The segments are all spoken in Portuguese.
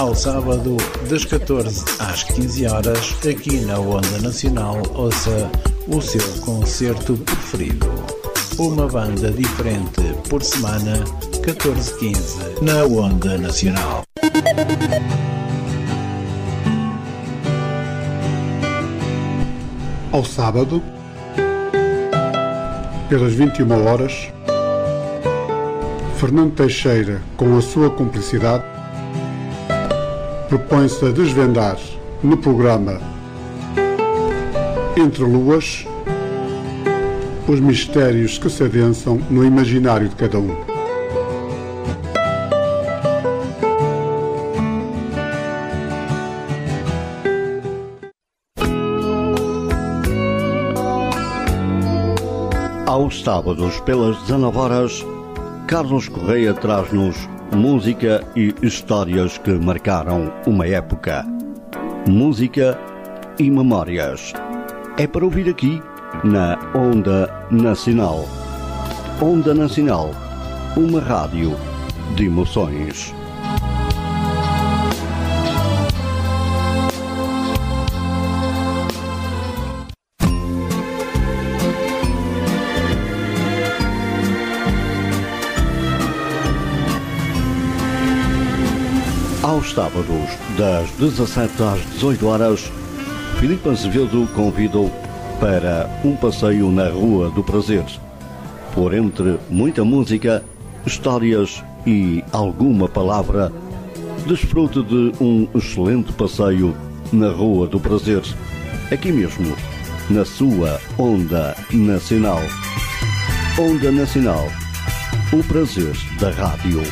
ao sábado, das 14 às 15 horas, aqui na Onda Nacional, ouça o seu concerto preferido. Uma banda diferente por semana, 14-15, na Onda Nacional. Ao sábado, pelas 21 horas, Fernando Teixeira, com a sua cumplicidade, propõe-se a desvendar no programa Entre Luas os mistérios que se adensam no imaginário de cada um. Aos sábados, pelas 19 horas, Carlos Correia traz-nos música e histórias que marcaram uma época. Música e memórias. É para ouvir aqui na Onda Nacional. Onda Nacional, uma rádio de emoções. Sábados, das 17 às 18 horas, Filipe Azevedo convida-o para um passeio na Rua do Prazer. Por entre muita música, histórias e alguma palavra, desfrute de um excelente passeio na Rua do Prazer, aqui mesmo, na sua Onda Nacional. Onda Nacional, o prazer da rádio.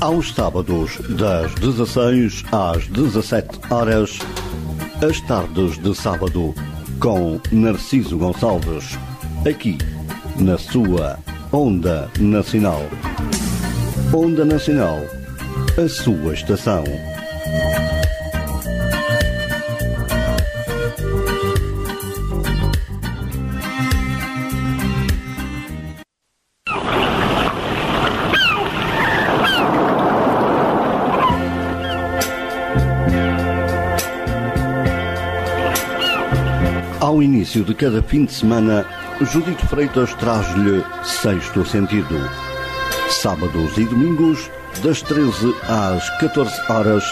Aos sábados, das 16 às 17 horas, as tardes de sábado, com Narciso Gonçalves, aqui na sua Onda Nacional. Onda Nacional, a sua estação. Início de cada fim de semana, Judito Freitas traz-lhe Sexto Sentido. Sábados e domingos, das 13 às 14 horas,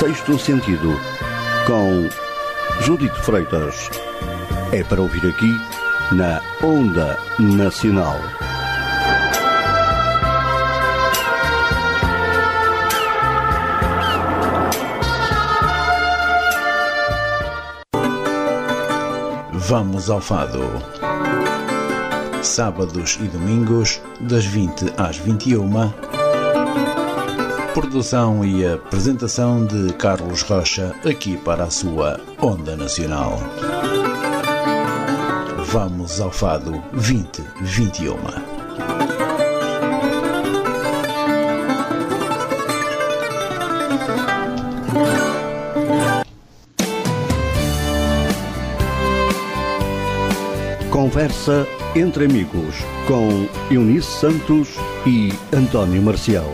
Sexto Sentido, com Judito Freitas. É para ouvir aqui, na Onda Nacional. Vamos ao Fado. Sábados e domingos, das 20 às 21. Produção e apresentação de Carlos Rocha, aqui para a sua Onda Nacional. Vamos ao Fado 2021. Conversa entre amigos com Eunice Santos e António Marcial.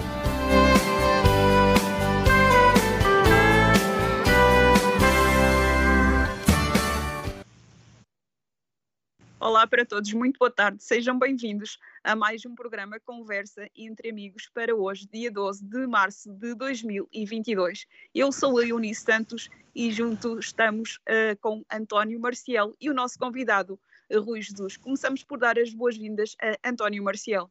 Olá para todos, muito boa tarde. Sejam bem-vindos a mais um programa Conversa entre Amigos para hoje, dia 12 de março de 2022. Eu sou a Eunice Santos e junto estamos uh, com António Marcial e o nosso convidado, Rui Jesus. Começamos por dar as boas-vindas a António Marcial.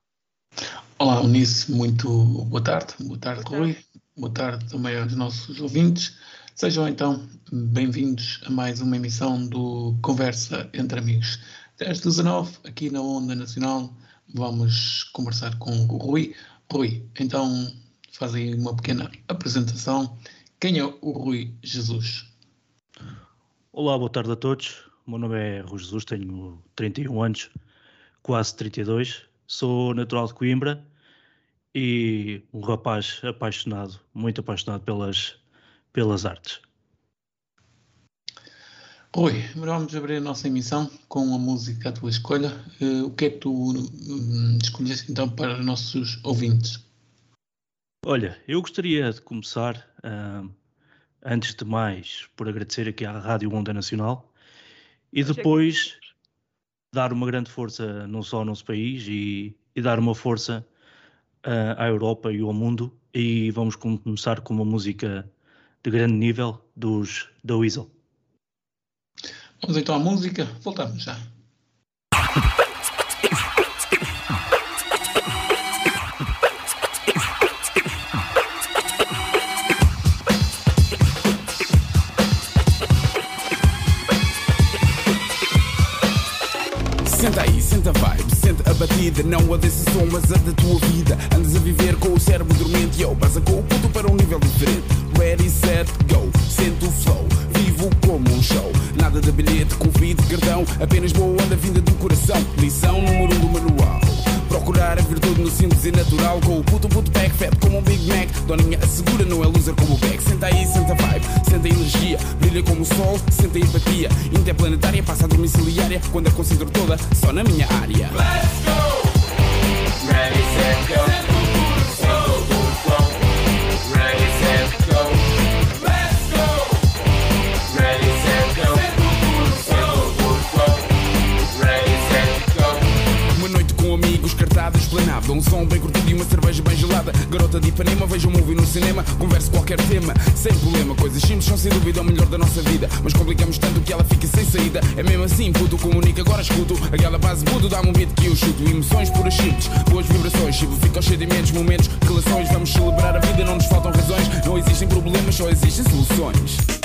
Olá, Eunice, muito boa tarde. Boa tarde, boa Rui. Tarde. Boa tarde também aos nossos ouvintes. Sejam então bem-vindos a mais uma emissão do Conversa entre Amigos. Às 19, aqui na Onda Nacional, vamos conversar com o Rui. Rui, então faz aí uma pequena apresentação. Quem é o Rui Jesus? Olá, boa tarde a todos. Meu nome é Rui Jesus, tenho 31 anos, quase 32. Sou natural de Coimbra e um rapaz apaixonado, muito apaixonado pelas, pelas artes. Oi, vamos abrir a nossa emissão com a música à tua escolha. Uh, o que é que tu um, escolheste então para os nossos ouvintes? Olha, eu gostaria de começar, uh, antes de mais, por agradecer aqui à Rádio Onda Nacional e depois dar uma grande força não só ao nosso país e, e dar uma força uh, à Europa e ao mundo. E vamos começar com uma música de grande nível dos da Weasel. Vamos então à música, voltamos já. Batida. Não a som, mas a da tua vida. Andas a viver com o cérebro dormente. E eu passa com o puto para um nível diferente. Ready, set, go, sento o flow. Vivo como um show. Nada de bilhete, convite, cartão. Apenas boa onda vinda do coração. Lição número um do manual Procurar a virtude no simples e natural. Com o puto puto back fat como um Big Mac. Doninha assegura, não é loser como o back Senta aí, senta vibe, senta energia. Brilha como o sol, senta empatia. Interplanetária, passa domiciliária. Quando a concentro toda, só na minha área. Let's go! Ready, set, go Um som bem curtido e uma cerveja bem gelada. Garota de Ipanema, vejo um movie no cinema. Converso qualquer tema, sem problema. Coisas simples são sem dúvida o melhor da nossa vida. Mas complicamos tanto que ela fica sem saída. É mesmo assim, puto, comunica, agora escuto. Aquela base puto, dá-me um beat que eu chuto. Emoções puras simples, boas vibrações. Chivo fica aos sedimentos, momentos, relações. Vamos celebrar a vida, não nos faltam razões. Não existem problemas, só existem soluções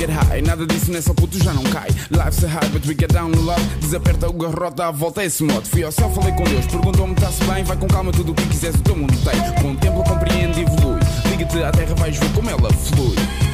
get high. Nada disso nessa puto já não cai. Life's a high, but we get down a lot. Desaperta o garrote, dá volta a esse modo. Fui ao céu, falei com Deus, perguntou-me tá-se bem. Vai com calma, tudo o que quiseres, o teu mundo tem. Contempla, compreende e evolui. Liga-te à terra, vais ver como ela flui.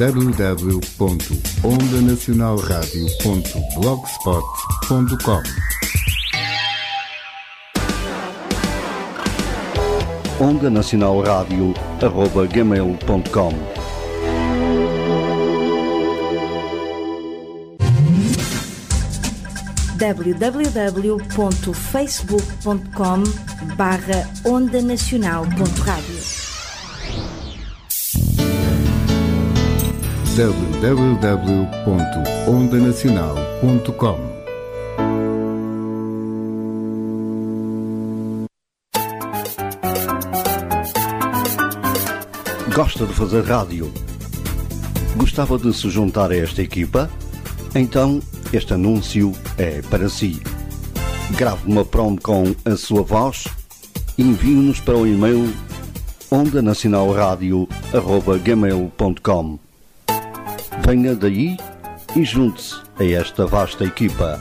www.ondanacionalradio.blogspot.com Onda Nacional Rádio arroba gmail.com www.facebook.com barra onda www.ondanacional.com Gosta de fazer rádio? Gostava de se juntar a esta equipa? Então, este anúncio é para si. Grave uma prom com a sua voz e envie-nos para o e-mail onda Venha daí e junte-se a esta vasta equipa.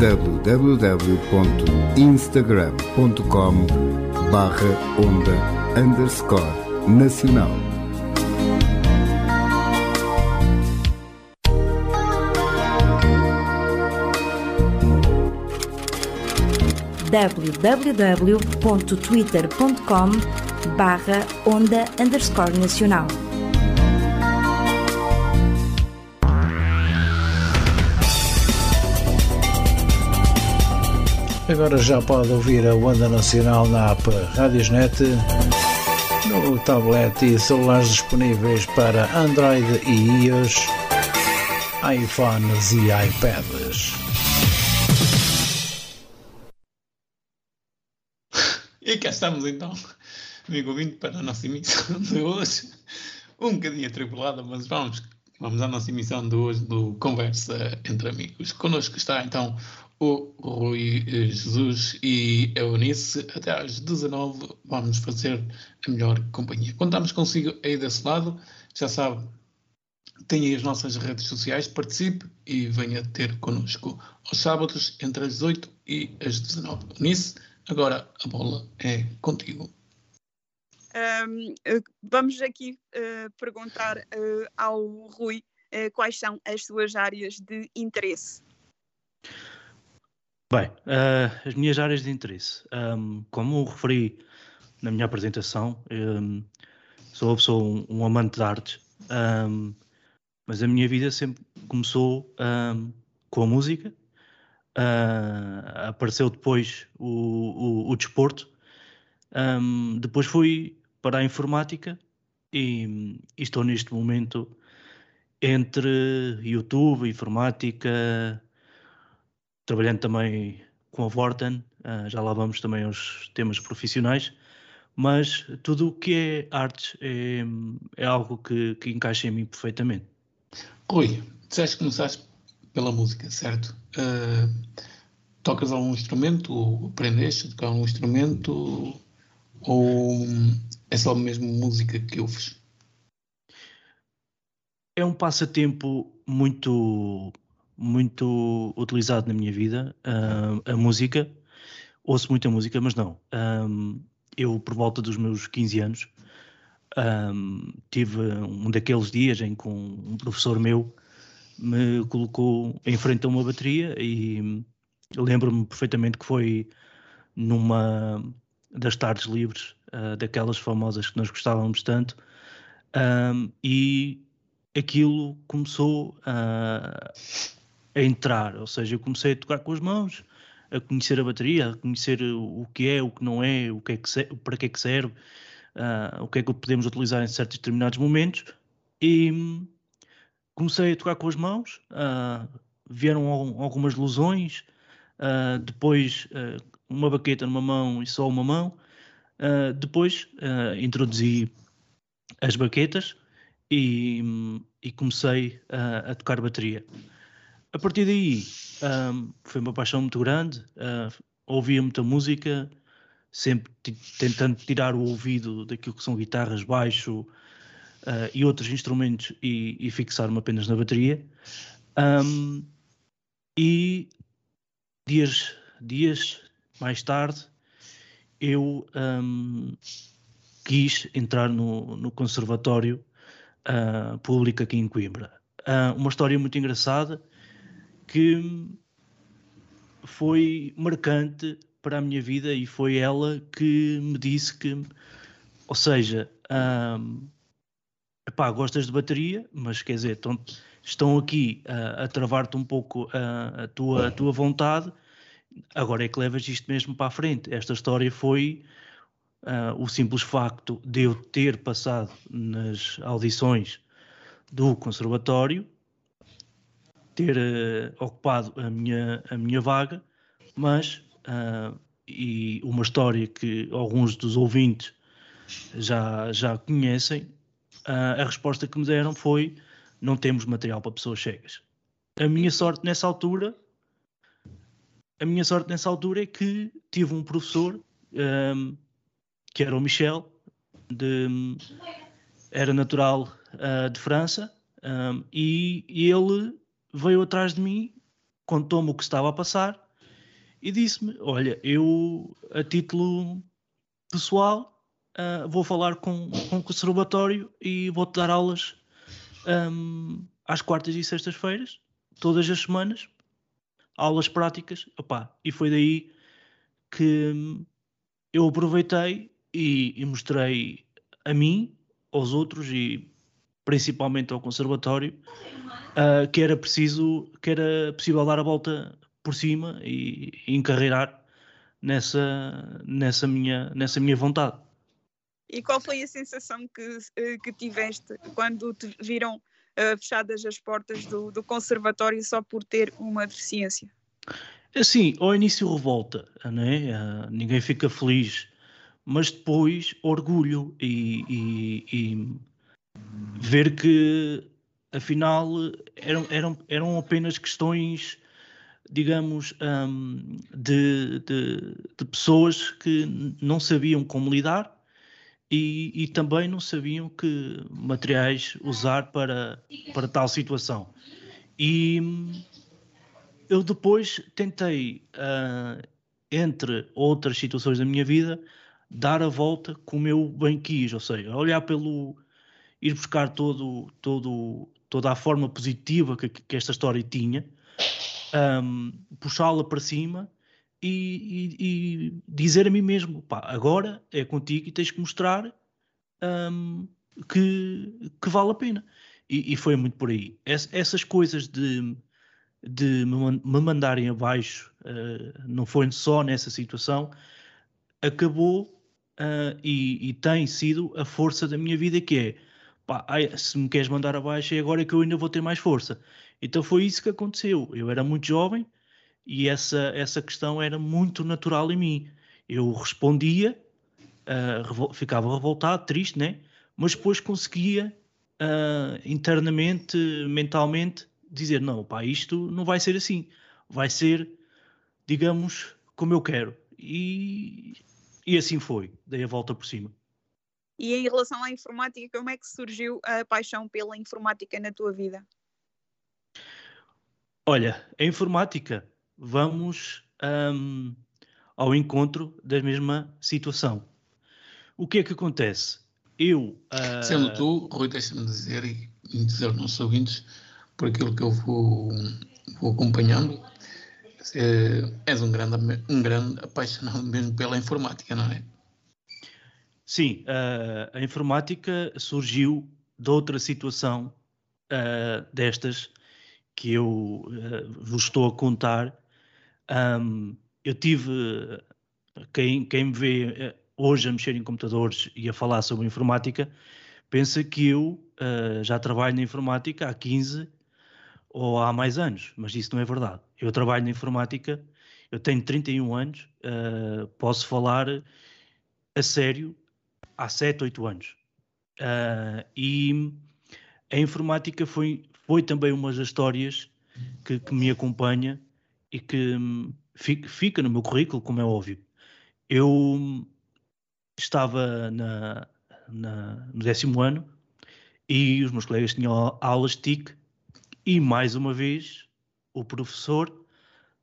www.instagram.com barra onda underscore nacional www.twitter.com barra onda underscore nacional. Agora já pode ouvir a Onda Nacional na app Radiosnet, no tablet e celulares disponíveis para Android e iOS, iPhones e iPads. Cá estamos então, amigo ouvinte, para a nossa emissão de hoje. Um bocadinho atribulada, mas vamos, vamos à nossa emissão de hoje do Conversa entre Amigos. Connosco está então o Rui Jesus e a Eunice. Até às 19 vamos fazer a melhor companhia. Contamos consigo aí desse lado, já sabe, tem aí as nossas redes sociais, participe e venha ter connosco aos sábados entre as 18 e as 19. Eunice, Agora a bola é contigo. Um, vamos aqui uh, perguntar uh, ao Rui uh, quais são as suas áreas de interesse. Bem, as minhas áreas de interesse, um, como referi na minha apresentação, um, sou, sou um, um, amante de artes, mas a minha vida sempre começou com a música Uh, apareceu depois o, o, o desporto. Um, depois fui para a informática e, e, estou neste momento entre YouTube, informática, trabalhando também com a Vorten, uh, já lá vamos também aos temas profissionais, mas tudo o que é artes é, é algo que, que encaixa em mim perfeitamente. Rui, disseste que começaste pela música, certo? Uh, tocas algum instrumento? Ou aprendeste a tocar um instrumento? Ou é só mesmo música que ouves? É um passatempo muito, muito utilizado na minha vida, uh, a música. Ouço muita música, mas não. Um, eu, por volta dos meus 15 anos, um, tive um daqueles dias em que um professor meu me colocou em frente a uma bateria e lembro-me perfeitamente que foi numa das tardes livres, uh, daquelas famosas que nós gostávamos tanto, um, e aquilo começou a, a entrar, ou seja, eu comecei a tocar com as mãos, a conhecer a bateria, a conhecer o que é, o que não é, o que é que serve, para que é que serve, uh, o que é que podemos utilizar em certos determinados momentos, e comecei a tocar com as mãos, uh, vieram algumas lesões, uh, depois uh, uma baqueta numa mão e só uma mão, depois introduzi as baquetas e, e comecei a tocar bateria. A partir daí foi uma paixão muito grande, ouvia muita música, sempre tentando tirar o ouvido daquilo que são guitarras, baixo, uh, e outros instrumentos e, e fixar-me apenas na bateria. Um, e dias, dias mais tarde eu um, quis entrar no, no Conservatório uh, Público aqui em Coimbra. Uh, uma história muito engraçada que foi marcante para a minha vida e foi ela que me disse que, ou seja, um, epá, gostas de bateria, mas quer dizer, estão, estão aqui a, a travar-te um pouco a, a, tua, a tua vontade, agora é que levas isto mesmo para a frente. Esta história foi uh, o simples facto de eu ter passado nas audições do conservatório, ter uh, ocupado a minha, a minha vaga, mas, uh, e uma história que alguns dos ouvintes já, já conhecem, uh, a resposta que me deram foi: não temos material para pessoas cegas. A minha sorte nessa altura a minha sorte nessa altura é que tive um professor um, que era o Michel, de, era natural uh, de França, um, e, e, ele veio atrás de mim, contou-me o que estava a passar e disse-me: Olha, eu, a título pessoal, uh, vou falar com, com o conservatório e vou-te dar aulas um, às quartas e sextas-feiras, todas as semanas, aulas práticas, opá, e foi daí que eu aproveitei e, e, mostrei a mim, aos outros e principalmente ao conservatório uh, que era preciso, que era possível dar a volta por cima e, e encarreirar nessa, nessa, minha, nessa minha vontade. E qual foi a sensação que, eh, que tiveste quando te viram uh, fechadas as portas do, do conservatório só por ter uma deficiência? Assim, ao início revolta, né? Uh, ninguém fica feliz, mas depois orgulho e, e, e ver que afinal eram, eram, eram apenas questões, digamos, um, de, de, de, pessoas que não sabiam como lidar e, e, também não sabiam que materiais usar para, para tal situação. E eu depois tentei, uh, entre outras situações da minha vida, dar a volta como eu bem quis, ou seja, olhar pelo. ir buscar todo, todo, toda a forma positiva que, que esta história tinha, um, puxá-la para cima e, e, e, dizer a mim mesmo: pá, agora é contigo e tens que mostrar um, que, que vale a pena. E, e foi muito por aí. Es, essas coisas de, de me, me mandarem abaixo, uh, não foi só nessa situação, acabou uh, e, e, tem sido a força da minha vida, que é pá, ai, se me queres mandar abaixo, é agora que eu ainda vou ter mais força. Então foi isso que aconteceu. Eu era muito jovem e essa, essa questão era muito natural em mim. Eu respondia, uh, revol ficava revoltado, triste, né? mas depois conseguia uh, internamente, mentalmente, dizer: não, pá, isto não vai ser assim, vai ser, digamos, como eu quero. E, e assim foi, dei a volta por cima. E em relação à informática, como é que surgiu a paixão pela informática na tua vida? Olha, a informática, vamos um, ao encontro da mesma situação. O que é que acontece? Eu. Uh... Sendo tu, Rui, deixa-me dizer e dizer aos nossos ouvintes, por aquilo que eu vou, vou acompanhando, é, és um grande, um grande apaixonado mesmo pela informática, não é? Sim, uh, a informática surgiu de outra situação uh, destas que eu uh, vos estou a contar, um, eu tive, quem, quem me vê hoje a mexer em computadores e a falar sobre informática, pensa que eu uh, já trabalho na informática há 15 ou há mais anos, mas isso não é verdade. Eu trabalho na informática, eu tenho 31 anos, uh, posso falar a sério há 7, 8 anos. Uh, e a informática foi foi também uma das histórias que, que me acompanha e que hum, fica, no meu currículo, como é óbvio. Eu estava na, na, no décimo ano e os meus colegas tinham aulas de TIC e, mais uma vez, o professor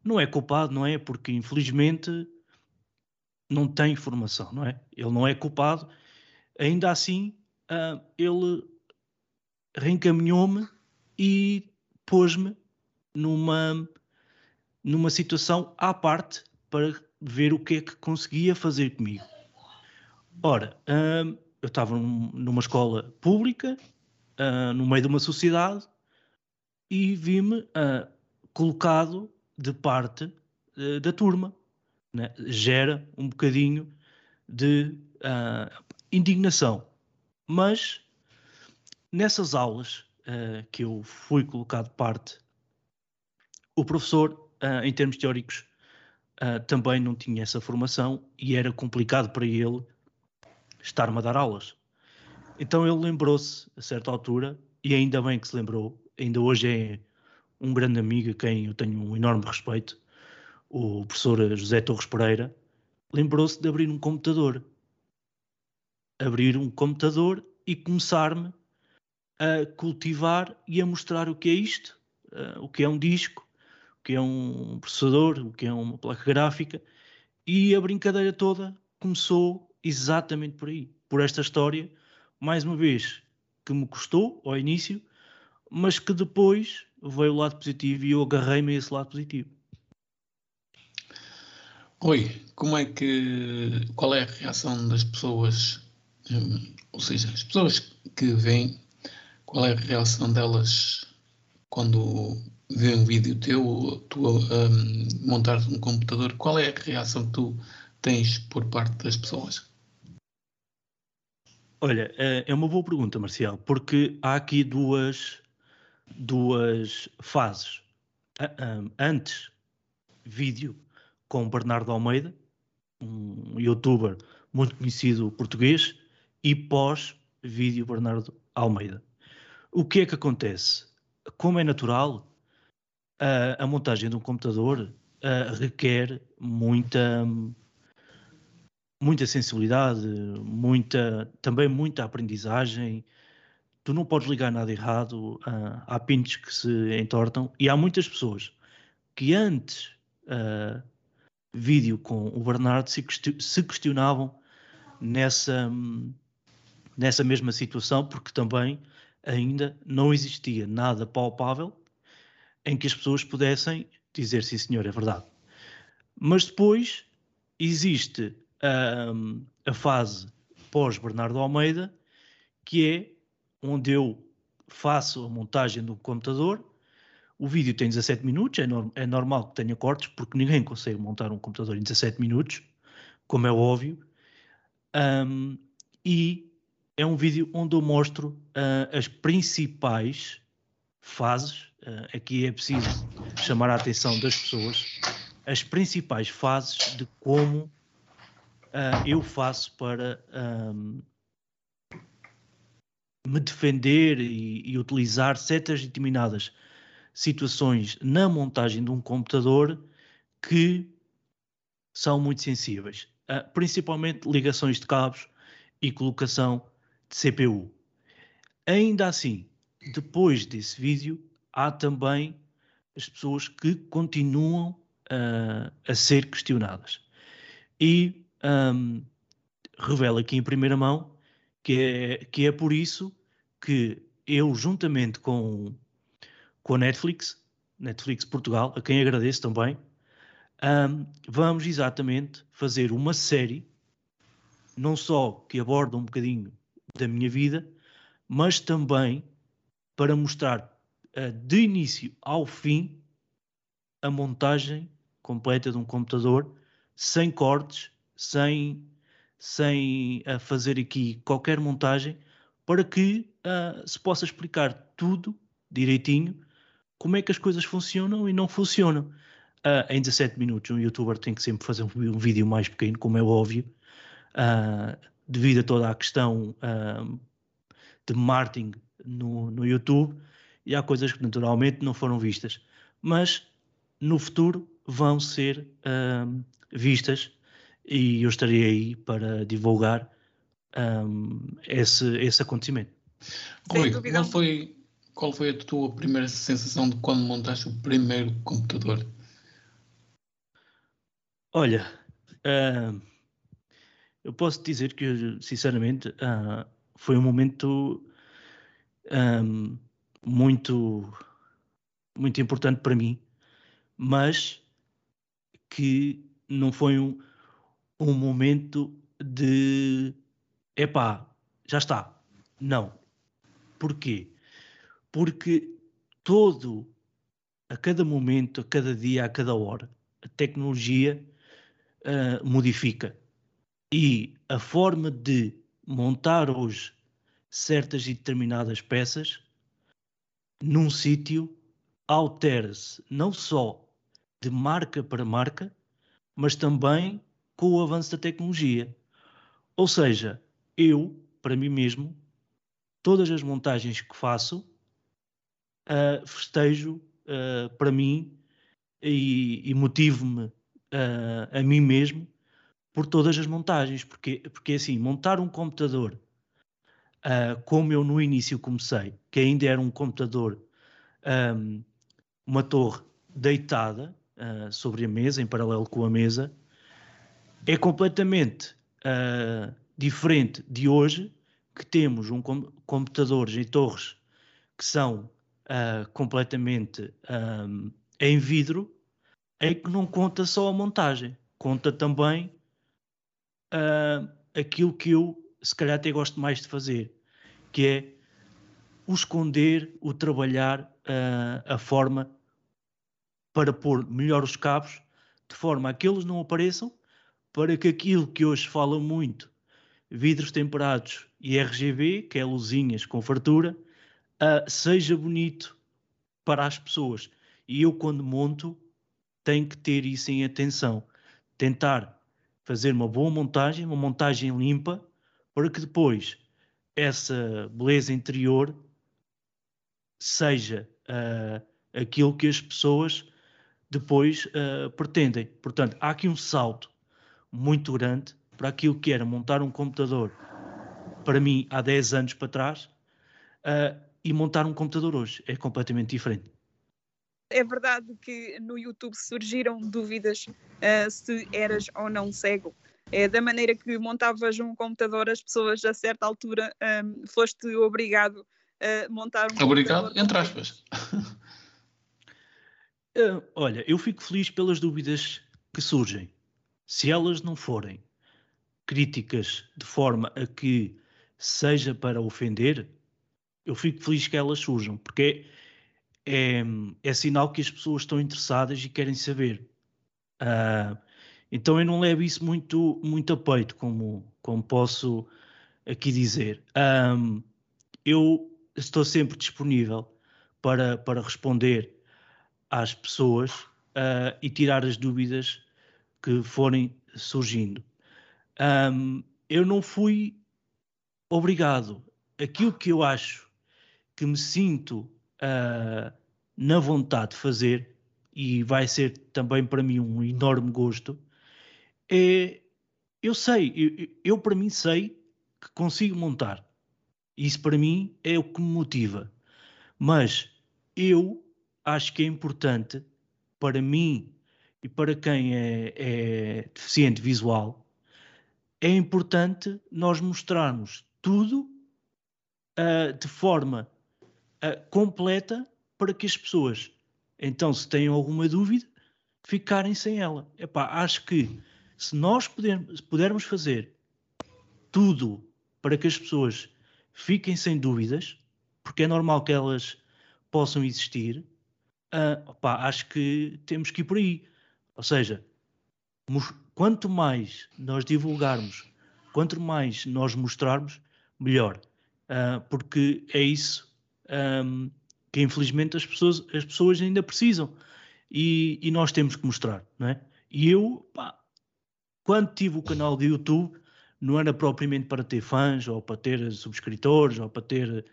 não é culpado, não é? Porque, infelizmente, não tem formação, não é? Ele não é culpado. Ainda assim, uh, ele reencaminhou-me e pôs-me numa, numa situação à parte para ver o que é que conseguia fazer comigo. Ora, hum, eu estava numa escola pública, hum, no meio de uma sociedade, e vi-me hum, colocado de parte da turma. Né? Gera um bocadinho de indignação. Mas nessas aulas que eu fui colocado parte, o professor, uh, em termos teóricos, uh, também não tinha essa formação e era complicado para ele estar-me a dar aulas. Então ele lembrou-se, a certa altura, e ainda bem que se lembrou, ainda hoje é um grande amigo a quem eu tenho um enorme respeito, o professor José Torres Pereira, lembrou-se de abrir um computador. Abrir um computador e começar-me a cultivar e a mostrar o que é isto, uh, o que é um disco, que é um processador, o que é uma placa gráfica. E a brincadeira toda começou exatamente por aí, por esta história, mais uma vez, que me custou ao início, mas que depois veio o lado positivo e eu agarrei-me a esse lado positivo. Oi, como é que. Qual é a reação das pessoas? Hum, ou seja, as pessoas que vêm, qual é a reação delas quando vê um vídeo teu, tu um, montar um computador? Qual é a reação que tu tens por parte das pessoas? Olha, é, é uma boa pergunta, Marcial, porque há aqui duas, duas fases. Antes, vídeo com Bernardo Almeida, um youtuber muito conhecido português, e pós, vídeo Bernardo Almeida. O que é que acontece? Como é natural, a, a montagem de um computador requer muita muita sensibilidade, muita, também muita aprendizagem. Tu não podes ligar nada errado, uh, há pintos que se entortam e há muitas pessoas que antes uh, vídeo com o Bernardo se, se questionavam nessa, nessa mesma situação, porque também ainda não existia nada palpável em que as pessoas pudessem dizer sim senhor, é verdade. Mas depois existe a fase pós-Bernardo Almeida, que é onde eu faço a montagem do computador. O vídeo tem 17 minutos, é, norm é normal que tenha cortes, porque ninguém consegue montar um computador em 17 minutos, como é óbvio. Um, e é um vídeo onde eu mostro uh, as principais fases. Uh, aqui é preciso chamar a atenção das pessoas, as principais fases de como uh, eu faço para um, me defender e, e, utilizar certas determinadas situações na montagem de um computador que são muito sensíveis, uh, principalmente ligações de cabos e colocação de CPU. Ainda assim, depois desse vídeo, há também as pessoas que continuam uh, a ser questionadas. E um, revela aqui em primeira mão que é, que é por isso que eu, juntamente com, com a Netflix, Netflix Portugal, a quem agradeço também, um, vamos exatamente fazer uma série, não só que aborda um bocadinho da minha vida, mas também para mostrar uh, de início ao fim a montagem completa de um computador, sem cortes, sem, sem uh, fazer aqui qualquer montagem, para que uh, se possa explicar tudo direitinho, como é que as coisas funcionam e não funcionam. Uh, em 17 minutos, um youtuber tem que sempre fazer um, um vídeo mais pequeno, como é óbvio, devido a toda a questão de marketing no, no YouTube, e há coisas que naturalmente não foram vistas, mas no futuro vão ser vistas e eu estarei aí para divulgar um, esse, esse acontecimento. Rui, qual foi, qual foi a tua primeira sensação de quando montaste o primeiro computador? Olha, uh, eu posso dizer que, sinceramente, uh, foi um momento um, muito, muito importante para mim, mas que não foi um, um momento de epá, já está. Não. Porquê? Porque todo, a cada momento, a cada dia, a cada hora, a tecnologia uh, modifica. E a forma de montar hoje certas e determinadas peças num sítio altera-se não só de marca para marca, mas também com o avanço da tecnologia. Ou seja, eu, para mim mesmo, todas as montagens que faço, uh, festejo uh, para mim e, e motivo-me uh, a mim mesmo por todas as montagens, porque, porque assim, montar um computador uh, como eu no início comecei, que ainda era um computador, um, uma torre deitada uh, sobre a mesa, em paralelo com a mesa, é completamente uh, diferente de hoje, que temos um com computadores e torres que são completamente um, em vidro, em que não conta só a montagem, conta também aquilo que eu se calhar até gosto mais de fazer, que é o esconder, o trabalhar uh, a forma para pôr melhor os cabos, de forma a que eles não apareçam, para que aquilo que hoje fala muito, vidros temperados e RGB, que é luzinhas com fartura, uh, seja bonito para as pessoas. E eu, quando monto, tenho que ter isso em atenção. Tentar fazer uma boa montagem, uma montagem limpa, para que depois essa beleza interior seja uh, aquilo que as pessoas depois uh, pretendem. Portanto, há aqui um salto muito grande para aquilo que era montar um computador para mim há 10 anos para trás uh, e montar um computador hoje. É completamente diferente. É verdade que no YouTube surgiram dúvidas uh, se eras ou não cego é, da maneira que montavas um computador, as pessoas a certa altura um, foste obrigado a montar um Obrigado, computador. entre aspas. uh, olha, eu fico feliz pelas dúvidas que surgem. Se elas não forem críticas de forma a que seja para ofender, eu fico feliz que elas surjam, porque é, é, é sinal que as pessoas estão interessadas e querem saber. Uh, então eu não levo isso muito, muito a peito, como, como posso aqui dizer. Um, eu estou sempre disponível para, para responder às pessoas uh, e tirar as dúvidas que forem surgindo. Um, eu não fui obrigado. Aquilo que eu acho que me sinto uh, na vontade de fazer, e vai ser também para mim um enorme gosto, é, eu sei, eu, eu para mim sei que consigo montar. Isso para mim é o que me motiva. Mas eu acho que é importante para mim e para quem é, é deficiente visual, é importante nós mostrarmos tudo uh, de forma uh, completa para que as pessoas, então, se têm alguma dúvida, ficarem sem ela. Epá, acho que se nós pudermos, pudermos fazer tudo para que as pessoas fiquem sem dúvidas, porque é normal que elas possam existir, uh, opá, acho que temos que ir por aí. Ou seja, quanto mais nós divulgarmos, quanto mais nós mostrarmos, melhor. Uh, porque é isso um, que infelizmente as pessoas, as pessoas ainda precisam. E, e, nós temos que mostrar, não é? E eu, pá, quando tive o canal de YouTube, não era propriamente para ter fãs, ou para ter subscritores, ou para ter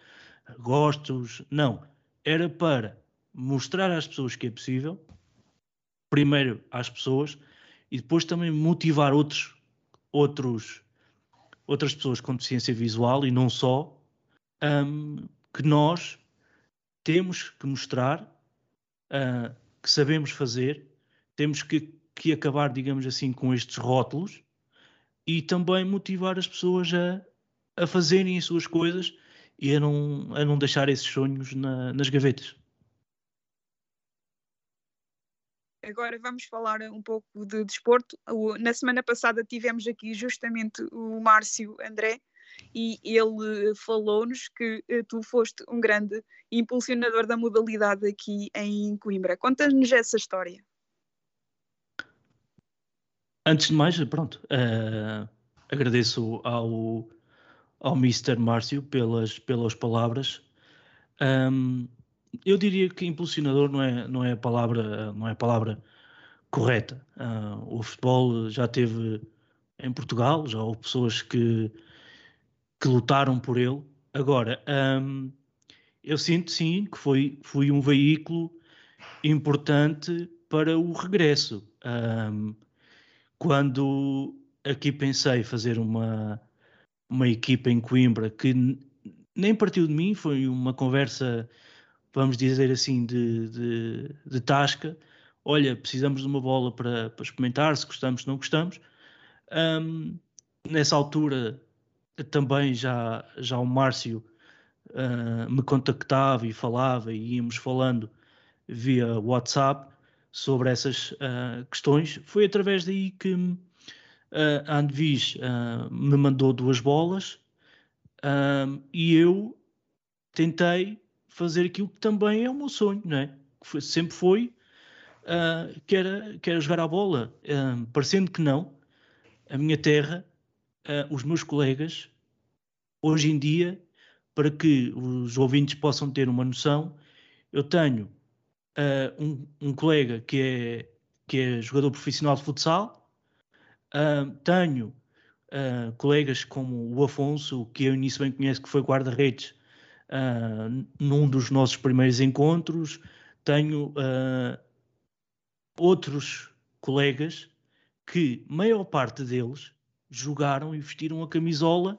gostos, não. Era para mostrar às pessoas que é possível, primeiro às pessoas, e depois também motivar outros, outros, outras pessoas com deficiência visual, e não só, um, que nós temos que mostrar uh, que sabemos fazer, temos que que acabar, digamos assim, com estes rótulos e também motivar as pessoas a, a fazerem as suas coisas e a não, a não deixar esses sonhos na, nas gavetas. Agora vamos falar um pouco de desporto. Na semana passada tivemos aqui justamente o Márcio André e ele falou-nos que eh, tu foste um grande impulsionador da modalidade aqui em Coimbra. Conta-nos essa história. Antes de mais, pronto, uh, agradeço ao, ao Mr. Márcio pelas, pelas palavras. Um, eu diria que impulsionador não é, não é a palavra, não é palavra correta. Uh, o futebol já teve em Portugal, já houve pessoas que, que lutaram por ele. Agora, um, eu sinto sim que foi, foi um veículo importante para o regresso. Um, quando aqui pensei fazer uma, uma equipa em Coimbra que nem partiu de mim, foi uma conversa, vamos dizer assim, de, de, de tasca. Olha, precisamos de uma bola para, para experimentar, se gostamos, se não gostamos. Um, nessa altura também já, já o Márcio uh, me contactava e falava e íamos falando via WhatsApp sobre essas uh, questões. Foi através daí que uh, a Andevis me mandou duas bolas e eu tentei fazer aquilo que também é o meu sonho, não é? Que foi, sempre foi uh, que, era, que era jogar a bola. Uh, parecendo que não, a minha terra, uh, os meus colegas, hoje em dia, para que os ouvintes possam ter uma noção, eu tenho um, um, colega que é, que é jogador profissional de futsal, tenho uh, colegas como o Afonso, que eu nisso bem conheço, que foi guarda-redes uh, num dos nossos primeiros encontros, tenho uh, outros colegas que, maior parte deles, jogaram e vestiram a camisola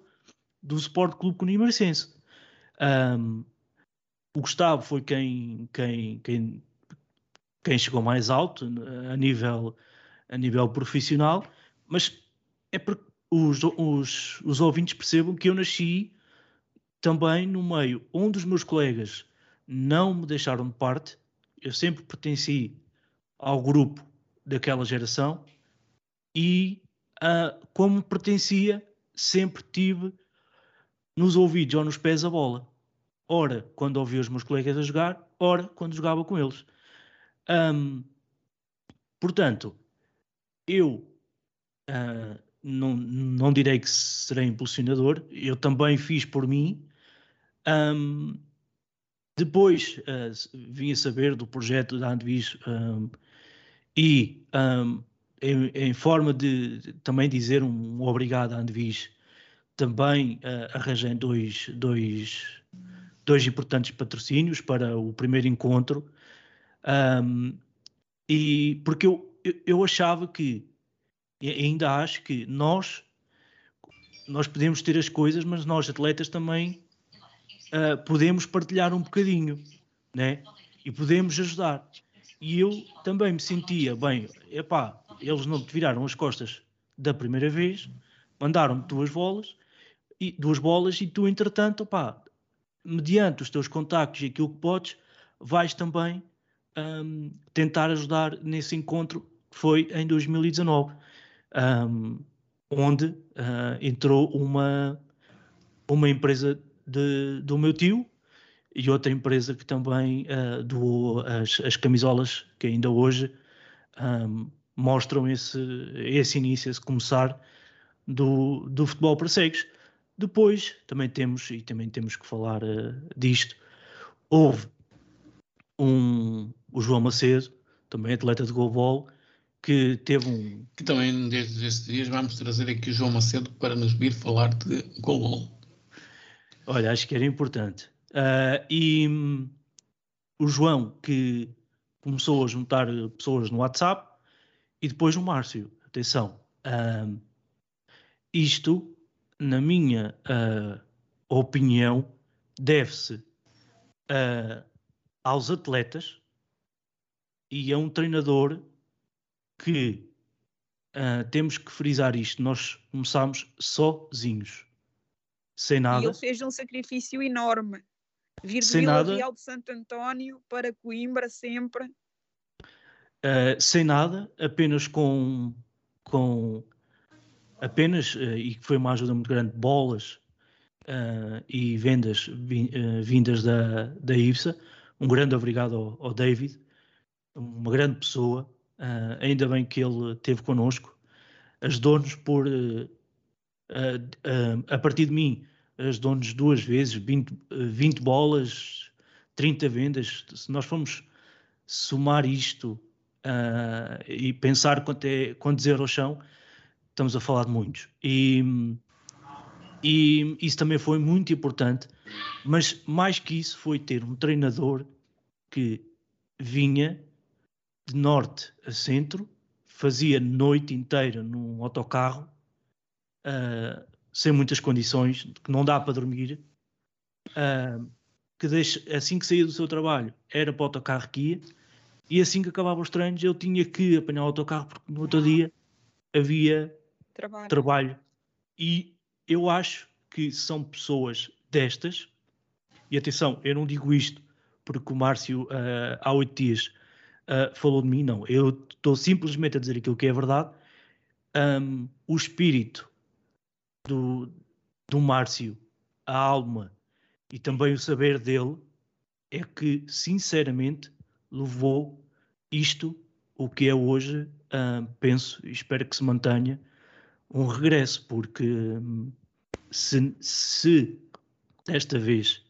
do Sport Clube Cunimarcense. Um, o Gustavo foi quem, quem, quem, quem chegou mais alto a nível, a nível profissional, mas é porque os, os, os ouvintes percebam que eu nasci também no meio onde os meus colegas não me deixaram de parte, eu sempre pertenci ao grupo daquela geração e uh, como pertencia, sempre tive nos ouvidos ou nos pés a bola. Ora, quando ouvia os meus colegas a jogar, ora, quando jogava com eles. Um, portanto, eu uh, não, não direi que serei impulsionador, eu também fiz por mim. Um, depois uh, vim a saber do projeto da Andevis um, e, um, em, em, forma de, também dizer um, obrigado à Andevis, também uh, arranjei dois, dois, dois importantes patrocínios para o primeiro encontro. Um, e porque eu, eu, achava que ainda acho que nós nós podemos ter as coisas, mas nós atletas também uh, podemos partilhar um bocadinho, né? E podemos ajudar. E eu também me sentia bem, epá, eles não te viraram as costas da primeira vez, mandaram-me duas bolas, e, duas bolas e tu, entretanto, opá, mediante os teus contactos e aquilo que podes, vais também um, tentar ajudar nesse encontro que foi em 2019 um, onde uh, entrou uma, uma empresa de, do meu tio e outra empresa que também uh, doou as, as camisolas que ainda hoje um, mostram esse, esse início, esse começar do, do futebol para cegos. Depois também temos, e também temos que falar uh, disto, houve um, o João Macedo, também atleta de goalball, que teve um. Que também, desde estes dias, vamos trazer aqui o João Macedo para nos vir falar de gol. Olha, acho que era importante. Uh, e um, o João, que começou a juntar pessoas no WhatsApp, e depois o Márcio. Atenção, uh, isto, na minha uh, opinião, deve-se aos atletas e a um treinador que uh, temos que frisar isto: nós começámos sozinhos, sem nada. E ele fez um sacrifício enorme. Vir sem Vila nada, Real de Santo António para Coimbra sempre. Uh, sem nada, apenas com, com apenas, uh, e que foi uma ajuda muito grande, bolas uh, e vendas vindas da, da IFSA. Um grande obrigado ao, ao David, uma grande pessoa, Uh, ainda bem que ele teve connosco. Ajudou-nos por, uh, a partir de mim, ajudou-nos duas vezes, 20, 20 bolas, 30 vendas. Se nós formos somar isto e pensar quanto é, quantos euros são, estamos a falar de muitos. E, e isso também foi muito importante, mas mais que isso foi ter um treinador que vinha de norte a centro, fazia noite inteira num autocarro, uh, sem muitas condições, que não dá para dormir, uh, que deixa, assim que saía do seu trabalho era para o autocarro que ia, e assim que acabava os treinos eu tinha que apanhar o autocarro porque no outro dia havia trabalho. trabalho. E eu acho que são pessoas destas, e atenção, eu não digo isto porque o Márcio uh, há oito dias uh, falou de mim, não. Eu estou simplesmente a dizer aquilo que é verdade. Um, o espírito do, do Márcio, a alma e também o saber dele é que, sinceramente, levou isto, o que é hoje, uh, penso e espero que se mantenha, um regresso, porque um, se, se desta vez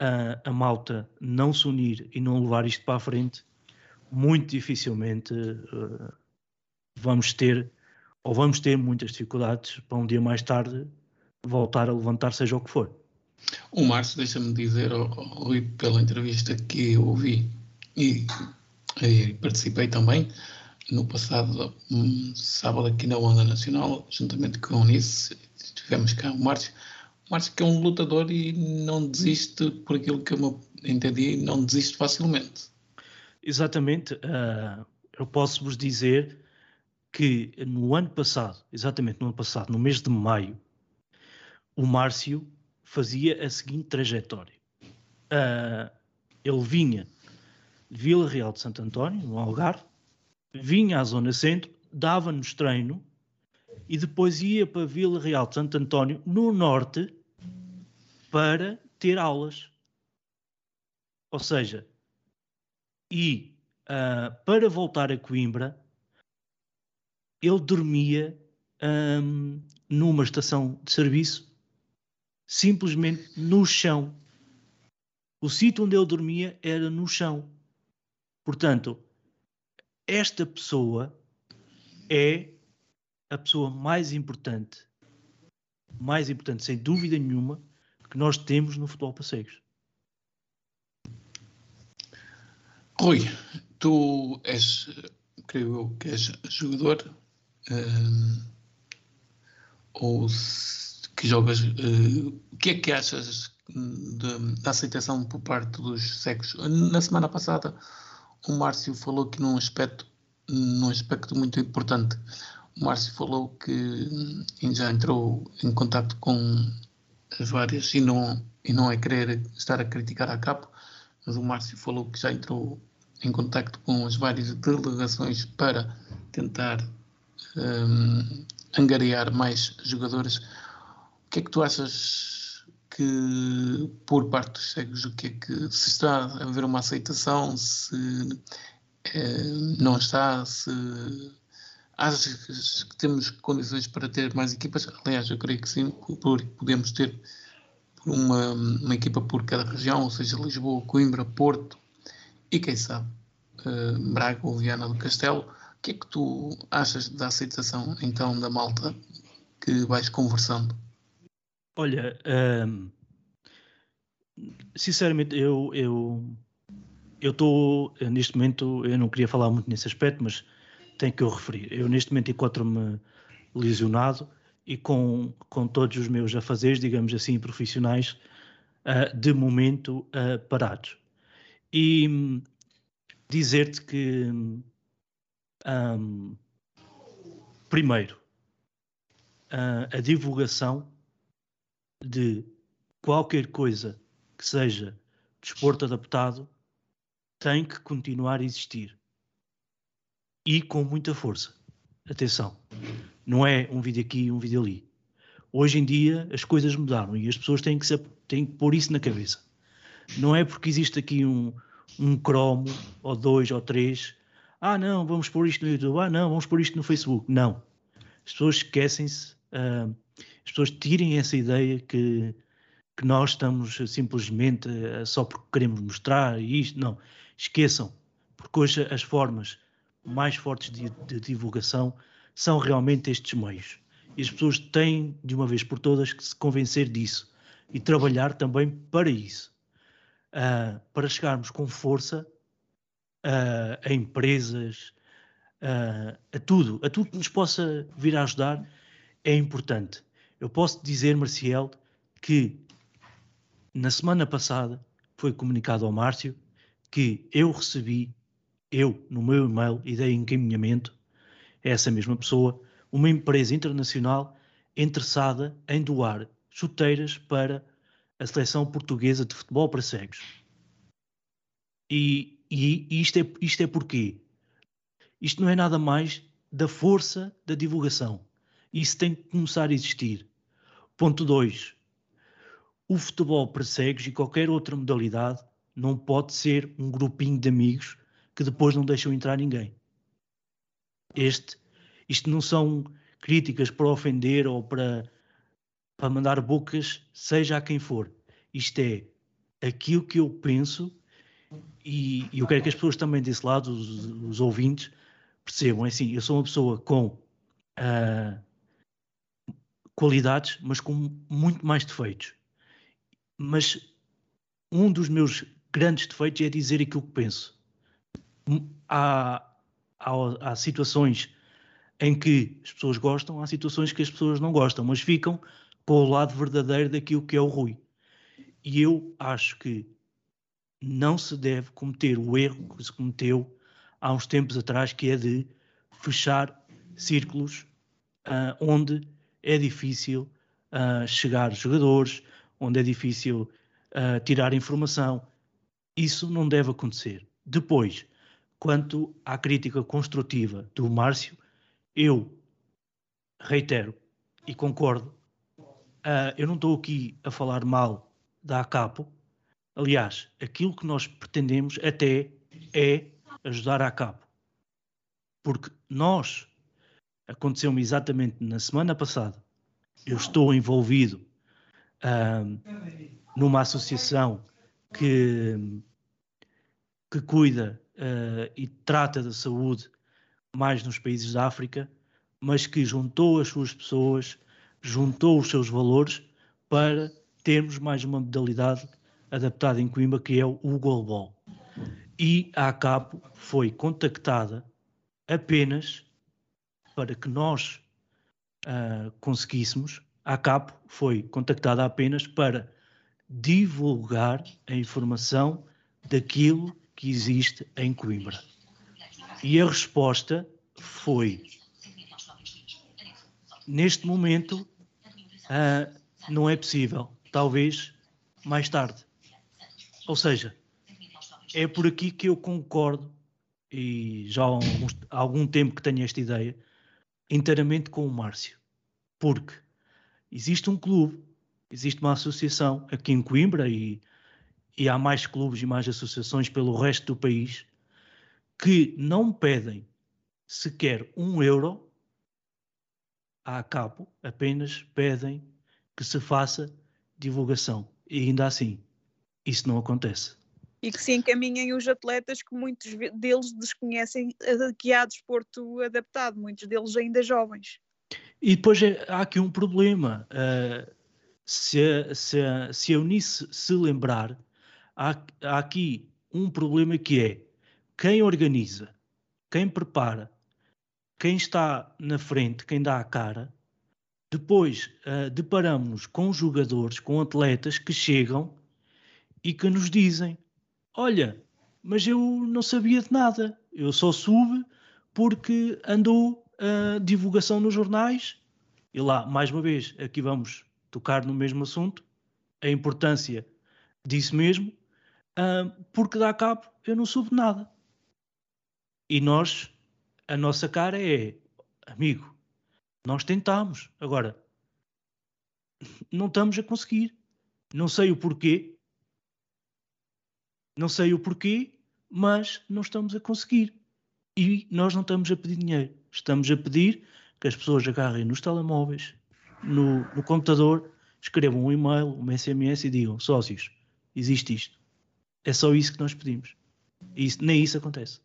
uh, a malta não se unir e não levar isto para a frente, muito dificilmente uh, vamos ter, ou vamos ter muitas dificuldades para um dia mais tarde voltar a levantar, seja o que for. O Márcio, deixa-me dizer, Rui, pela entrevista que eu ouvi e, e, participei também no passado um, sábado aqui na Onda Nacional, juntamente com o Unice, tivemos cá o Márcio. O Márcio que é um lutador e não desiste, por aquilo que eu entendi, não desiste facilmente. Exatamente. Uh, eu posso vos dizer que no ano passado, exatamente no ano passado, no mês de maio, o Márcio fazia a seguinte trajetória. Uh, ele vinha de Vila Real de Santo António, no Algarve, vinha à Zona Centro, dava-nos treino e depois ia para Vila Real de Santo António, no Norte, para ter aulas. Ou seja, e uh, para voltar a Coimbra, ele dormia um, numa estação de serviço, simplesmente no chão. O sítio onde ele dormia era no chão. Portanto, esta pessoa é a pessoa mais importante, mais importante, sem dúvida nenhuma, que nós temos no futebol para cegos. Rui, tu és, creio eu, que és jogador uh, ou que jogas. Uh, o que é que achas de, da aceitação por parte dos cegos? Na semana passada, o Márcio falou que num aspecto, num aspecto muito importante, o Márcio falou que já entrou em contato com as várias, e não, e não é querer estar a criticar a capo, mas o Márcio falou que já entrou em contacto com as várias delegações para tentar um, angariar mais jogadores. O que é que tu achas que, por parte dos cegos, o que é que se está a haver uma aceitação, se eh, não está, se achas que temos condições para ter mais equipas? Aliás, eu creio que sim, porque podemos ter uma, uma equipa por cada região, ou seja, Lisboa, Coimbra, Porto, e quem sabe uh, Braga ou Viana do Castelo. O que é que tu achas da aceitação então da malta que vais conversando? Olha, um, sinceramente eu eu eu estou neste momento eu não queria falar muito nesse aspecto, mas tenho que eu referir. Eu neste momento encontro-me lesionado e com, com todos os meus afazeres, digamos assim, profissionais, uh, de momento uh, parados. E dizer-te que, um, primeiro, uh, a divulgação de qualquer coisa que seja desporto adaptado tem que continuar a existir. E com muita força. Atenção, não é um vídeo aqui e um vídeo ali. Hoje em dia as coisas mudaram e as pessoas têm que, se, têm que pôr isso na cabeça. Não é porque existe aqui um, um cromo, ou dois, ou três. Ah, não, vamos pôr isto no YouTube. Ah, não, vamos pôr isto no Facebook. Não. As pessoas esquecem-se, uh, as pessoas tirem essa ideia que, que nós estamos simplesmente uh, só porque queremos mostrar isto. Não. Esqueçam, porque hoje as formas mais fortes de, de divulgação são realmente estes meios. E as pessoas têm, de uma vez por todas, que se convencer disso e trabalhar também para isso uh, para chegarmos com força uh, a empresas, uh, a tudo, a tudo que nos possa vir a ajudar, é importante. Eu posso dizer, Marcial, que na semana passada foi comunicado ao Márcio que eu recebi, eu, no meu e-mail e dei encaminhamento a essa mesma pessoa, uma empresa internacional interessada em doar chuteiras para a seleção portuguesa de futebol para cegos. E, e, isto, é, isto é porquê? Isto não é nada mais da força da divulgação. Isso tem que começar a existir. Ponto 2. O futebol para cegos e qualquer outra modalidade não pode ser um grupinho de amigos que depois não deixam entrar ninguém. Este, isto não são críticas para ofender ou para, para mandar bocas, seja a quem for. Isto é aquilo que eu penso e, e eu quero que as pessoas também desse lado, os, os ouvintes, percebam. É assim, eu sou uma pessoa com uh, qualidades, mas com muito mais defeitos. Mas um dos meus grandes defeitos é dizer aquilo que penso. Há, há, há situações em que as pessoas gostam, há situações que as pessoas não gostam, mas ficam para o lado verdadeiro daquilo que é o Rui. E eu acho que não se deve cometer o erro que se cometeu há uns tempos atrás, que é de fechar círculos uh, onde é difícil uh, chegar jogadores, onde é difícil uh, tirar informação. Isso não deve acontecer. Depois, quanto à crítica construtiva do Márcio, eu reitero e concordo. Uh, eu não estou aqui a falar mal da ACAPO. Aliás, aquilo que nós pretendemos até é ajudar a ACAPO. Porque nós, aconteceu-me exatamente na semana passada, eu estou envolvido uh, numa associação que, que cuida uh, e trata da saúde mais nos países da África, mas que juntou as suas pessoas, juntou os seus valores para termos mais uma modalidade adaptada em Coimbra, que é o goalball. E a ACAPO foi contactada apenas para que nós uh, conseguíssemos, a CAPO foi contactada apenas para divulgar a informação daquilo que existe em Coimbra. E a resposta foi: neste momento uh, não é possível, talvez mais tarde. Ou seja, é por aqui que eu concordo e já há, há algum tempo que tenho esta ideia, inteiramente com o Márcio. Porque existe um clube, existe uma associação aqui em Coimbra e, e há mais clubes e mais associações pelo resto do país que não pedem sequer um euro a cabo, apenas pedem que se faça divulgação. E ainda assim, isso não acontece e que se encaminhem os atletas que muitos deles desconhecem que há desporto adaptado, muitos deles ainda jovens. E depois é, há aqui um problema. Uh, se, a, se, a, se a Eunice se lembrar, há, há aqui um problema que é quem organiza, quem prepara, quem está na frente, quem dá a cara, depois uh, deparamos-nos com jogadores, com atletas que chegam e que nos dizem olha, mas eu não sabia de nada, eu só soube porque andou a divulgação nos jornais e lá, mais uma vez, aqui vamos tocar no mesmo assunto, a importância disso mesmo, uh, porque dá cabo, eu não soube nada. E nós, a nossa cara é, amigo, nós tentamos, agora, não estamos a conseguir. Não sei o porquê, não sei o porquê, mas não estamos a conseguir. E nós não estamos a pedir dinheiro. Estamos a pedir que as pessoas agarrem nos telemóveis, no, no computador, escrevam um e-mail, um SMS e digam: sócios, existe isto. É só isso que nós pedimos. E isso, nem isso acontece.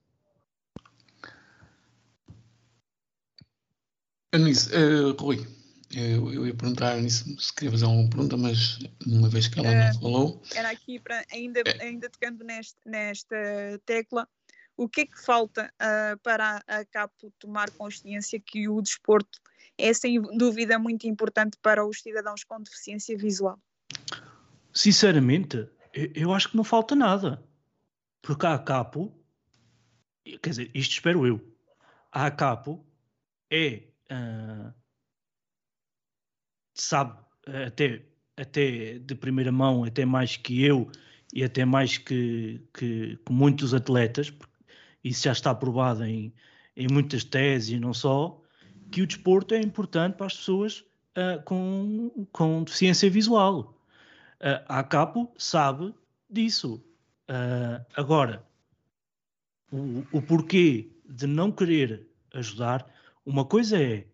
Anis, uh, Rui, eu, eu ia perguntar nisso se queria fazer alguma pergunta, mas uma vez que ela uh, não falou. Era aqui para, ainda, é. ainda tocando neste, nesta tecla, O que é que falta uh, para a CAPO tomar consciência que o desporto é, sem dúvida, muito importante para os cidadãos com deficiência visual? Sinceramente, eu acho que não falta nada. Porque a CAPO, quer dizer, isto espero eu, a CAPO é, uh, sabe, até, até de primeira mão, até mais que eu e até mais que, que, que muitos atletas, isso já está provado em, em muitas teses e não só, que o desporto é importante para as pessoas uh, com, com deficiência visual. Uh, a ACAPO sabe disso. Uh, agora, o, o porquê de não querer ajudar, uma coisa é,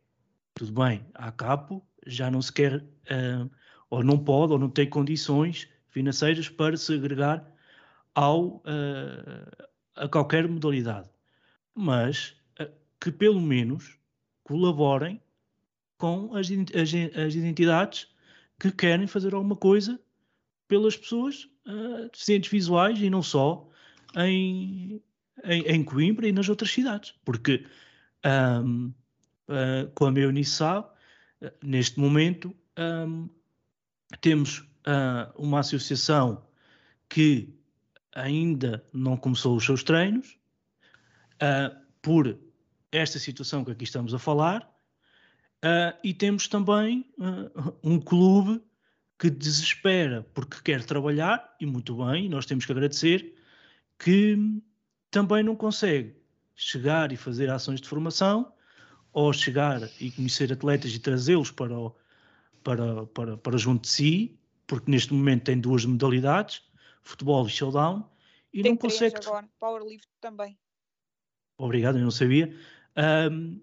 tudo bem, a capo já não se quer, uh, ou não pode, ou não tem condições financeiras para se agregar ao, uh, a qualquer modalidade. Mas uh, que pelo menos colaborem com as, as, as, identidades que querem fazer alguma coisa pelas pessoas deficientes visuais e não só em, em, em Coimbra e nas outras cidades. Porque um, uh, ah, como a Eunice sabe, neste momento um, temos uh, uma associação que ainda não começou os seus treinos, por esta situação que aqui estamos a falar, e temos também um clube que desespera porque quer trabalhar, e muito bem, nós temos que agradecer, que também não consegue chegar e fazer ações de formação, ou chegar e conhecer atletas e trazê-los para, para, para, para junto de si, porque neste momento tem duas modalidades, futebol e showdown, e tem não consegue... agora, powerlift também. Obrigado, eu não sabia. Um,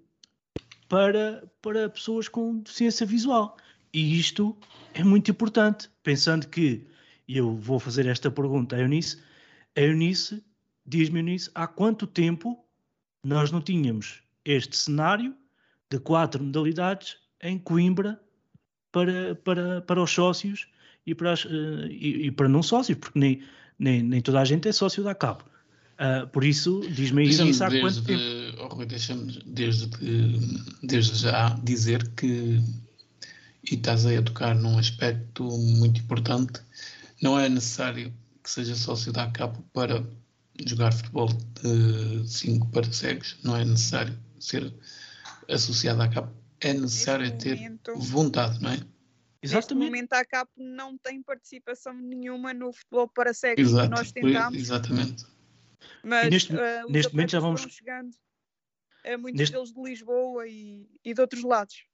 para, para pessoas com deficiência visual. E isto é muito importante, pensando que, e eu vou fazer esta pergunta à Eunice, a Eunice diz-me Eunice, há quanto tempo nós não tínhamos este cenário de quatro modalidades em Coimbra para, para, para os sócios e para, as, uh, e, e, para não sócios, porque nem, nem, nem toda a gente é sócio da CAP. Uh, por isso, diz-me isso há quanto tempo? Oh, Deixa-me desde, desde já dizer que, e estás aí a tocar num aspecto muito importante, não é necessário que seja sócio da CAP para jogar futebol de 5 para cegos, não é necessário ser associado à CAP, é necessário ter momento, vontade, não é? Neste momento a CAP não tem participação nenhuma no futebol para cegos Exato, nós tentamos. Exatamente. Mas neste, uh, neste momento já vamos chegando, é muitos neste... deles de Lisboa e, e de outros lados.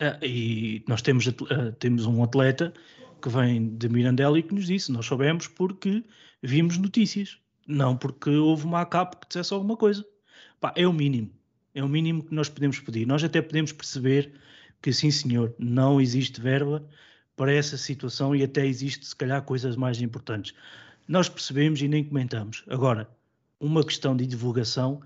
Uh, e nós temos, uh, temos um atleta que vem de Mirandela e que nos disse, nós soubemos porque vimos notícias não porque houve uma ACAP que dissesse alguma coisa. Pá, é o mínimo. É o mínimo que nós podemos pedir. Nós até podemos perceber que, sim, senhor, não existe verba para essa situação e até existe, se calhar, coisas mais importantes. Nós percebemos e nem comentamos. Agora, uma questão de divulgação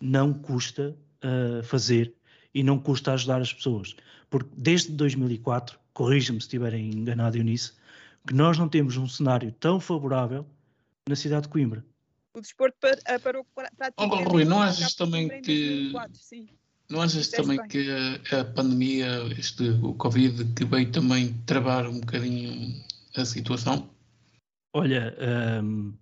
não custa uh, fazer e não custa ajudar as pessoas. Porque desde 2004, corrija-me se estiverem enganado nisso, que nós não temos um cenário tão favorável na cidade de Coimbra o desporto eh, parou praticamente. Oh, Rui, não achas também que. 2004, não achas também bem. que a, a, pandemia, este, o Covid, que veio também travar um bocadinho a situação? Olha, hum,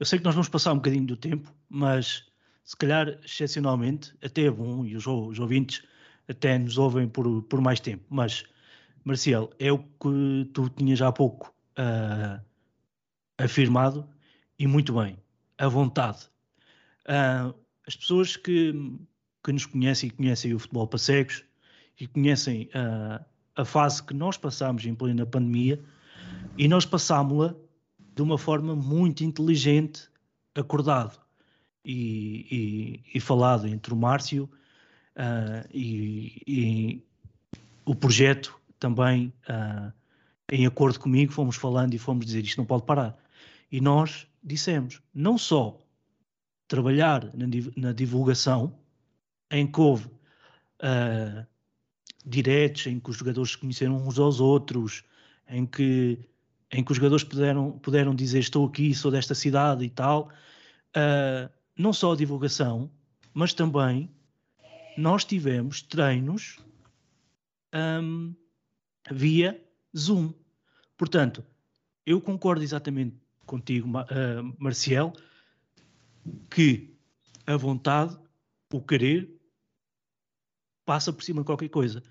eu sei que nós vamos passar um bocadinho do tempo, mas se calhar, excepcionalmente, até é bom, e os, os ouvintes até nos ouvem por, por mais tempo, mas, Marcial, é o que tu tinhas há pouco uh, afirmado, e muito bem a vontade. Uh, as pessoas que, que nos conhecem e conhecem o futebol para cegos e conhecem uh, a fase que nós passámos em plena pandemia e nós passámos-la de uma forma muito inteligente, acordado e, e, e falado entre o Márcio uh, e, e, o projeto também em acordo comigo, fomos falando e fomos dizer isto não pode parar. E nós dissemos, não só trabalhar na, divulgação, em que houve uh, diretos, em que os jogadores se conheceram uns aos outros, em que, em que os jogadores puderam, puderam dizer estou aqui, sou desta cidade e tal, uh, não só a divulgação, mas também nós tivemos treinos um, via Zoom. Portanto, eu concordo exatamente contigo, uh, Marcial, que a vontade, o querer, passa por cima de qualquer coisa.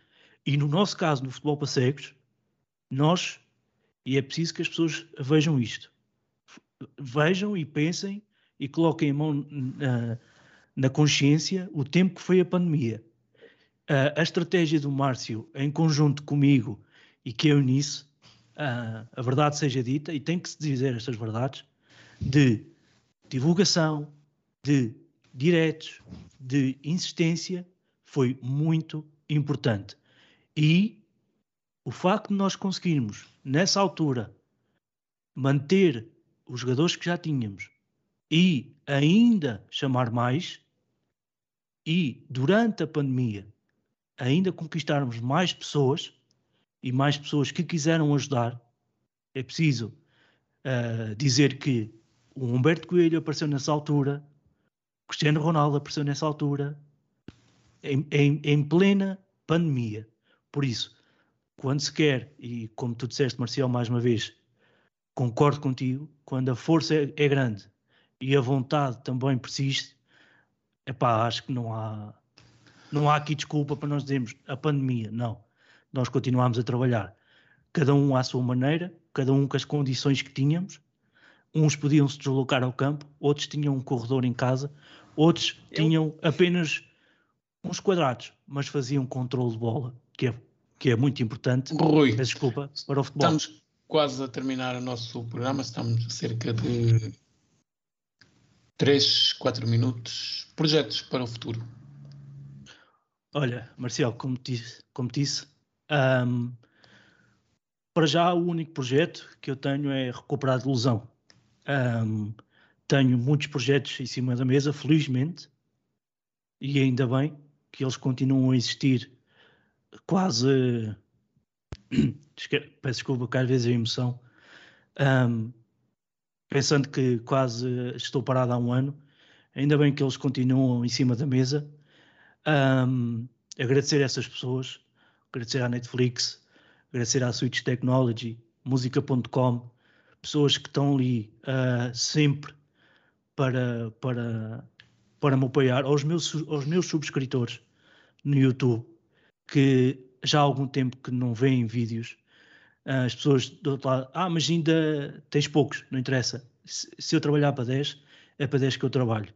E no nosso caso, no futebol para cegos, nós, e é preciso que as pessoas vejam isto, vejam e pensem e coloquem a mão na, na consciência o tempo que foi a pandemia. Uh, a estratégia do Márcio, em conjunto comigo e que eu nisso, uh, a verdade seja dita, e tem que se dizer estas verdades, de divulgação, de diretos, de insistência, foi muito importante. E o facto de nós conseguirmos, nessa altura, manter os jogadores que já tínhamos e ainda chamar mais, e durante a pandemia ainda conquistarmos mais pessoas e mais pessoas que quiseram ajudar, é preciso uh, dizer que o Humberto Coelho apareceu nessa altura, Cristiano Ronaldo apareceu nessa altura, em, em, em plena pandemia. Por isso, quando se quer, e como tu disseste, Marcial, mais uma vez, concordo contigo, quando a força é, é grande e a vontade também persiste, epá, acho que não há, não há aqui desculpa para nós dizermos a pandemia, não. Nós continuamos a trabalhar, cada um à sua maneira, cada um com as condições que tínhamos. Uns podiam se deslocar ao campo, outros tinham um corredor em casa, outros Eu... tinham apenas uns quadrados, mas faziam controle de bola, que é, que é muito importante. Rui, desculpa para o futebol. Estamos quase a terminar o nosso programa, estamos cerca de 3, 4 minutos. Projetos para o futuro. Olha, Marcial, como disse, como disse um, para já o único projeto que eu tenho é recuperar de lesão. Um, tenho muitos projetos em cima da mesa, felizmente, e ainda bem que eles continuam a existir quase. Peço desculpa, que às vezes a emoção. Um, pensando que quase estou parado há um ano, ainda bem que eles continuam em cima da mesa. Um, agradecer a essas pessoas, agradecer à Netflix, agradecer à Switch Technology, música.com, pessoas que estão ali uh, sempre para, para, para me apoiar, aos meus, aos meus subscritores no YouTube, que já há algum tempo que não veem vídeos, as pessoas do outro lado, ah, mas ainda tens poucos, não interessa. Se, se, eu trabalhar para 10, é para 10 que eu trabalho.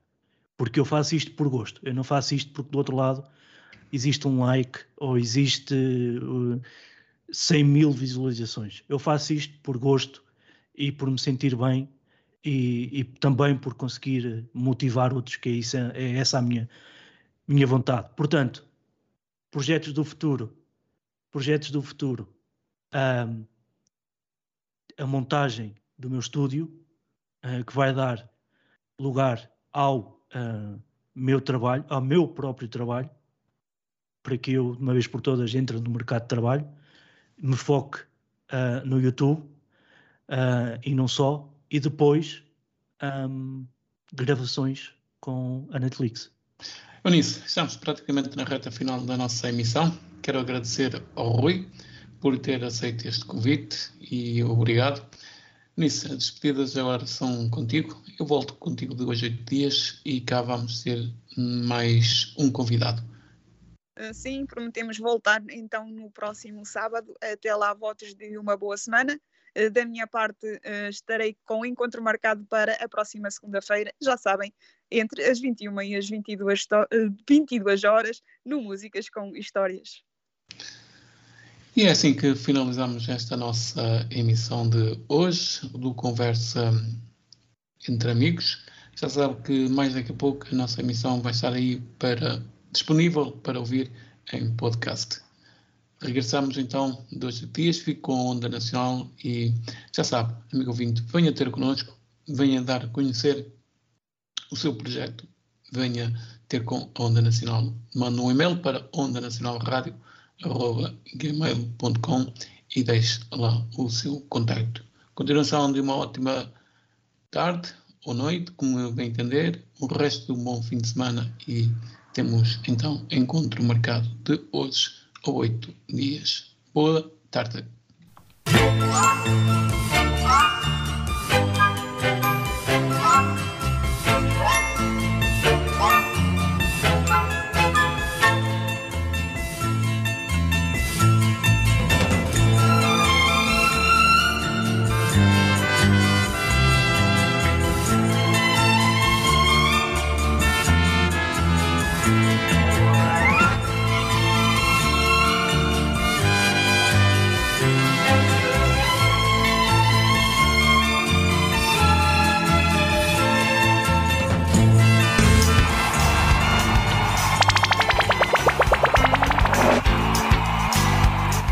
Porque eu faço isto por gosto. Eu não faço isto porque do outro lado existe um like ou existe uh, 100 mil visualizações. Eu faço isto por gosto e por me sentir bem e, e também por conseguir motivar outros, que é, isso, é essa a minha, minha vontade. Portanto, projetos do futuro. Projetos do futuro um, a montagem do meu estúdio, uh, que vai dar lugar ao uh, meu trabalho, ao meu próprio trabalho, para que eu, de uma vez por todas, entre no mercado de trabalho, me foque uh, no YouTube e não só, e depois um, gravações com a Netflix. Eunice, estamos praticamente na reta final da nossa emissão. Quero agradecer ao Rui por ter aceito este convite e obrigado. Nisso, as despedidas agora são contigo. Eu volto contigo de hoje a oito dias e cá vamos ter mais um convidado. Sim, prometemos voltar então no próximo sábado. Até lá, votos de uma boa semana. Ah, da minha parte, ah, estarei com o encontro marcado para a próxima segunda-feira, já sabem, entre as 21 e as 22, 22 horas, no Músicas com Histórias. E é assim que finalizamos esta nossa emissão de hoje, do Conversa entre Amigos. Já sabe que mais daqui a pouco a nossa emissão vai estar aí para, disponível para ouvir em podcast. Regressamos então dois dias, fico com a Onda Nacional e já sabe, amigo ouvinte, venha ter connosco, venha dar a conhecer o seu projeto, venha ter com a Onda Nacional. Manda um e-mail para onda nacional rádio gmail.com e deixe lá o seu contacto. Continuação de uma ótima tarde ou noite, como bem entender, o resto do bom fim de semana e temos então encontro marcado de hoje a oito dias. Boa tarde.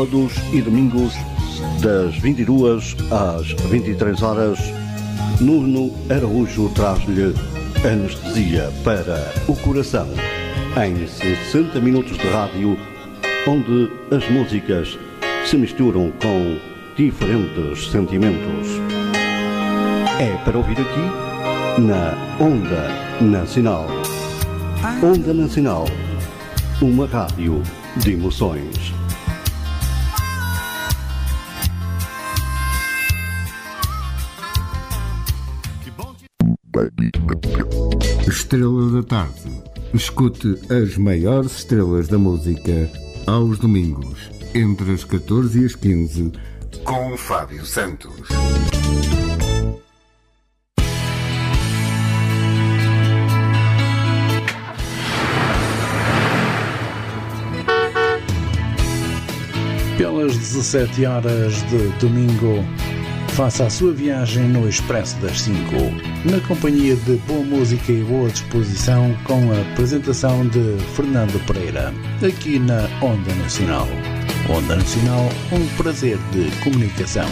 Sábados e domingos, das 22 às 23 horas, Nuno Araújo traz-lhe anestesia para o coração, em 60 minutos de rádio, onde as músicas se misturam com diferentes sentimentos. É para ouvir aqui, na Onda Nacional. Onda Nacional, uma rádio de emoções. Estrela da Tarde. Escute as maiores estrelas da música aos domingos, entre as 14 e as 15, com Fábio Santos. Pelas 17 horas de domingo, faça a sua viagem no Expresso das 5, na companhia de boa música e boa disposição, com a apresentação de Fernando Pereira, aqui na Onda Nacional. Onda Nacional, um prazer de comunicação.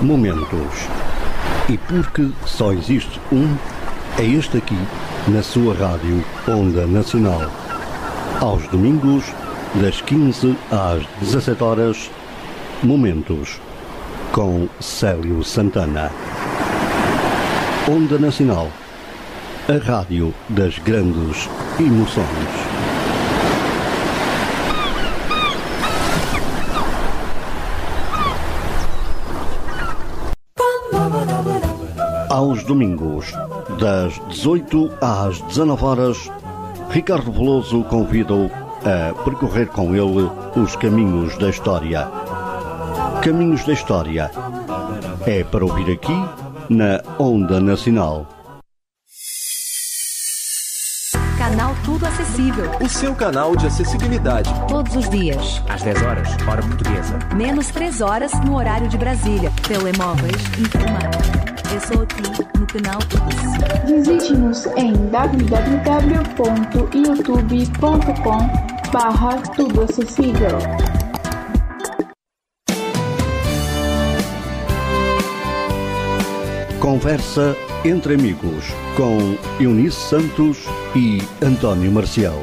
Momentos. E porque só existe um, é este aqui, na sua rádio Onda Nacional. Aos domingos, das 15 às 17 horas, Momentos, com Célio Santana. Onda Nacional, a rádio das grandes emoções. Aos domingos, das 18 às 19 horas, Ricardo Veloso convida-o a percorrer com ele os caminhos da história. Caminhos da História é para ouvir aqui na Onda Nacional. Canal Tudo Acessível. O seu canal de acessibilidade. Todos os dias. Às 10 horas, hora portuguesa. Menos 3 horas no horário de Brasília. Telemóveis informática. Eu sou aqui no canal. Visite-nos em www.youtube.com barra Tudo Acessível. Conversa entre amigos com Eunice Santos e António Marcial.